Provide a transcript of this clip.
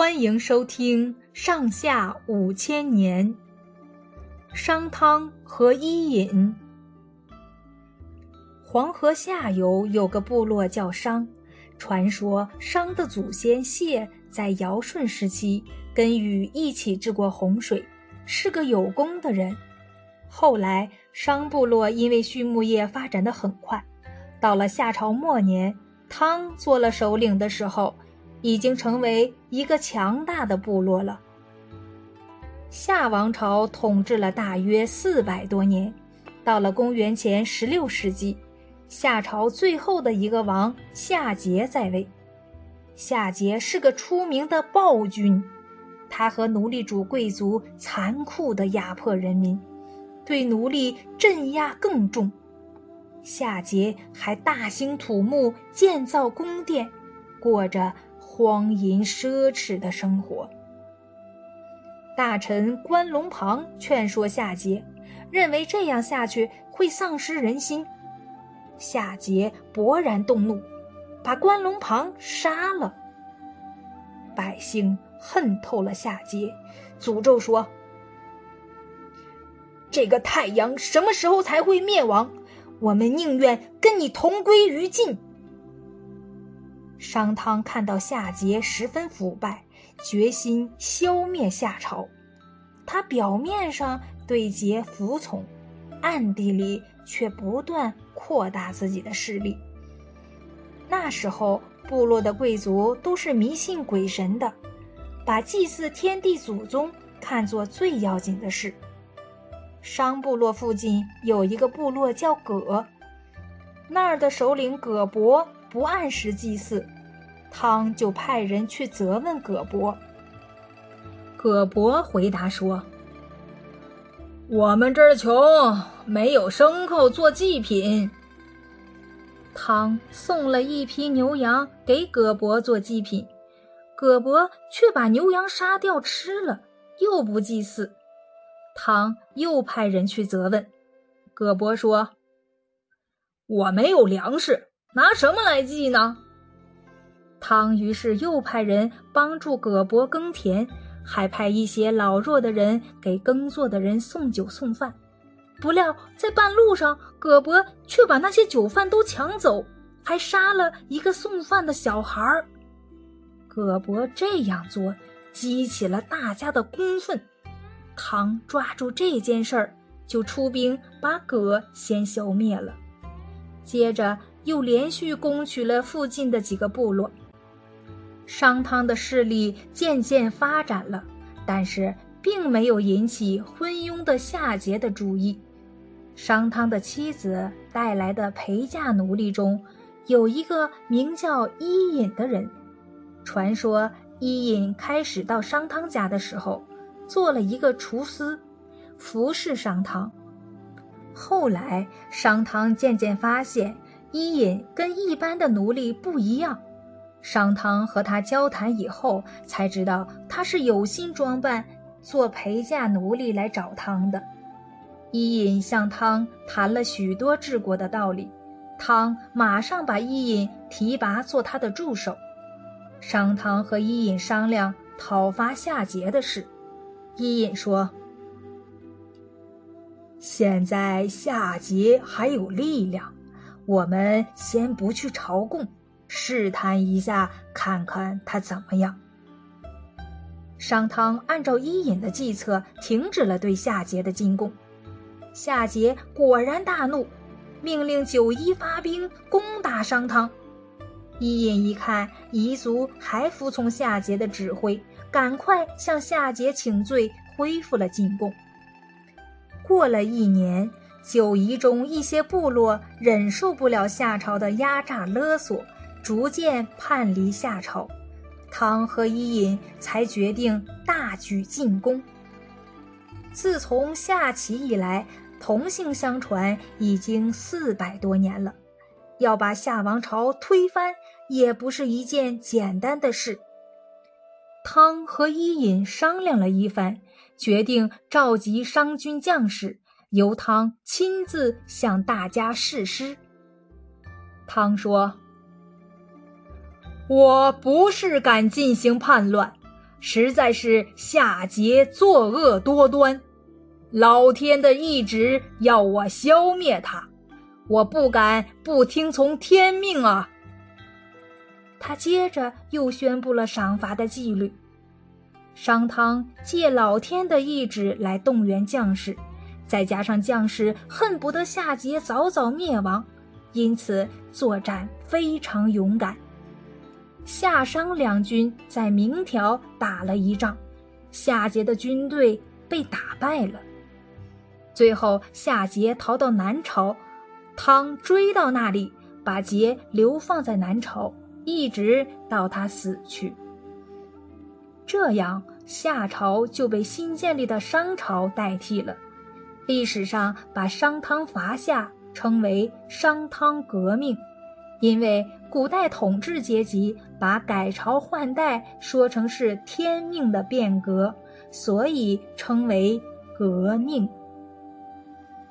欢迎收听《上下五千年》。商汤和伊尹。黄河下游有个部落叫商，传说商的祖先谢在尧舜时期跟禹一起治过洪水，是个有功的人。后来商部落因为畜牧业发展的很快，到了夏朝末年，汤做了首领的时候。已经成为一个强大的部落了。夏王朝统治了大约四百多年，到了公元前十六世纪，夏朝最后的一个王夏桀在位。夏桀是个出名的暴君，他和奴隶主贵族残酷地压迫人民，对奴隶镇压更重。夏桀还大兴土木，建造宫殿，过着。荒淫奢侈的生活。大臣关龙旁劝说夏桀，认为这样下去会丧失人心。夏桀勃然动怒，把关龙旁杀了。百姓恨透了夏桀，诅咒说：“这个太阳什么时候才会灭亡？我们宁愿跟你同归于尽。”商汤看到夏桀十分腐败，决心消灭夏朝。他表面上对桀服从，暗地里却不断扩大自己的势力。那时候，部落的贵族都是迷信鬼神的，把祭祀天地祖宗看作最要紧的事。商部落附近有一个部落叫葛，那儿的首领葛伯。不按时祭祀，汤就派人去责问葛伯。葛伯回答说：“我们这儿穷，没有牲口做祭品。”汤送了一批牛羊给葛伯做祭品，葛伯却把牛羊杀掉吃了，又不祭祀。汤又派人去责问，葛伯说：“我没有粮食。”拿什么来祭呢？汤于是又派人帮助葛伯耕田，还派一些老弱的人给耕作的人送酒送饭。不料在半路上，葛伯却把那些酒饭都抢走，还杀了一个送饭的小孩儿。葛伯这样做激起了大家的公愤，汤抓住这件事儿，就出兵把葛先消灭了。接着。又连续攻取了附近的几个部落，商汤的势力渐渐发展了，但是并没有引起昏庸的夏桀的注意。商汤的妻子带来的陪嫁奴隶中，有一个名叫伊尹的人。传说伊尹开始到商汤家的时候，做了一个厨师，服侍商汤。后来商汤渐渐发现。伊尹跟一般的奴隶不一样，商汤和他交谈以后，才知道他是有心装扮做陪嫁奴隶来找汤的。伊尹向汤谈了许多治国的道理，汤马上把伊尹提拔做他的助手。商汤和伊尹商量讨伐夏桀的事，伊尹说：“现在夏桀还有力量。”我们先不去朝贡，试探一下，看看他怎么样。商汤按照伊尹的计策，停止了对夏桀的进贡。夏桀果然大怒，命令九夷发兵攻打商汤。伊尹一看夷族还服从夏桀的指挥，赶快向夏桀请罪，恢复了进贡。过了一年。九夷中一些部落忍受不了夏朝的压榨勒索，逐渐叛离夏朝。汤和伊尹才决定大举进攻。自从夏齐以来，同姓相传已经四百多年了，要把夏王朝推翻也不是一件简单的事。汤和伊尹商量了一番，决定召集商军将士。由汤亲自向大家誓师。汤说：“我不是敢进行叛乱，实在是夏桀作恶多端，老天的意志要我消灭他，我不敢不听从天命啊！他接着又宣布了赏罚的纪律。商汤借老天的意志来动员将士，再加上将士恨不得夏桀早早灭亡，因此作战非常勇敢。夏商两军在明条打了一仗，夏桀的军队被打败了。最后，夏桀逃到南朝，汤追到那里，把桀流放在南朝，一直到他死去。这样，夏朝就被新建立的商朝代替了。历史上把商汤伐夏称为商汤革命，因为古代统治阶级把改朝换代说成是天命的变革，所以称为革命。